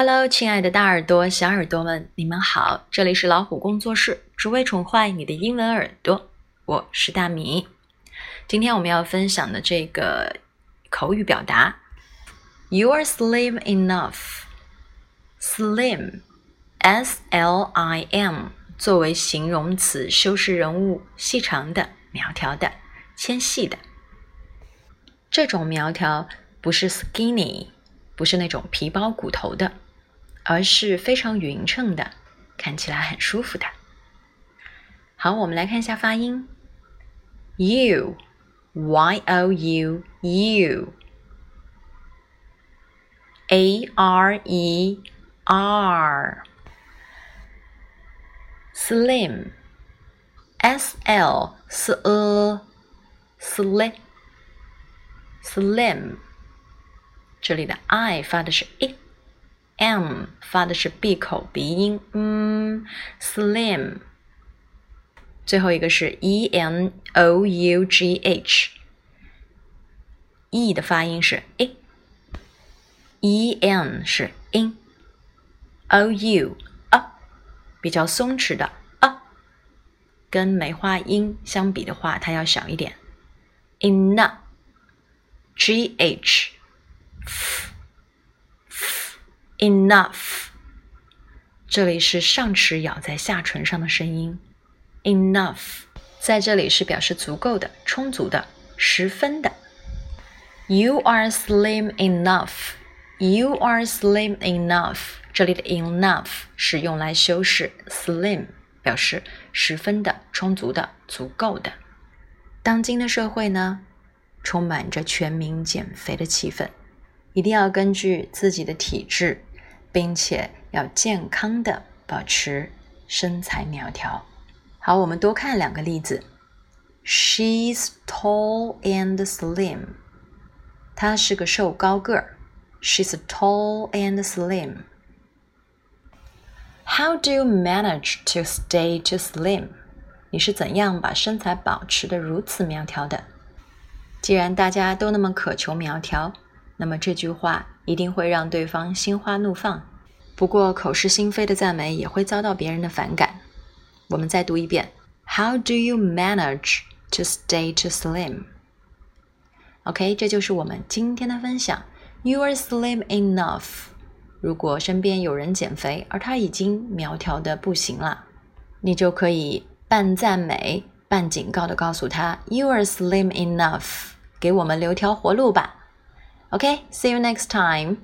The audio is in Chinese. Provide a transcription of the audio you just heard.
Hello，亲爱的大耳朵、小耳朵们，你们好！这里是老虎工作室，只为宠坏你的英文耳朵。我是大米。今天我们要分享的这个口语表达，You are slim enough。Slim，S L I M，作为形容词修饰人物，细长的、苗条的、纤细的。这种苗条不是 skinny，不是那种皮包骨头的。而是非常匀称的，看起来很舒服的。好，我们来看一下发音：you，y-o-u-u，a-r-e-r。Slim, S L S E, sli, slim. 这里的 I 发的是 i。M 发的是闭口鼻音，嗯，slim。最后一个是 e n o u g h，e 的发音是 i，e n 是 in，o u 啊，比较松弛的啊，跟梅花音相比的话，它要小一点，enough，g h。Enough，这里是上齿咬在下唇上的声音。Enough，在这里是表示足够的、充足的、十分的。You are slim enough. You are slim enough. 这里的 enough 是用来修饰 slim，表示十分的、充足的、足够的。当今的社会呢，充满着全民减肥的气氛，一定要根据自己的体质。并且要健康的保持身材苗条。好，我们多看两个例子。She's tall and slim。她是个瘦高个儿。She's tall and slim。How do you manage to stay to slim？你是怎样把身材保持的如此苗条的？既然大家都那么渴求苗条，那么这句话一定会让对方心花怒放。不过口是心非的赞美也会遭到别人的反感。我们再读一遍：How do you manage to stay to slim？OK，这就是我们今天的分享。You are slim enough。如果身边有人减肥，而他已经苗条的不行了，你就可以半赞美半警告的告诉他：You are slim enough，给我们留条活路吧。OK，see you next time。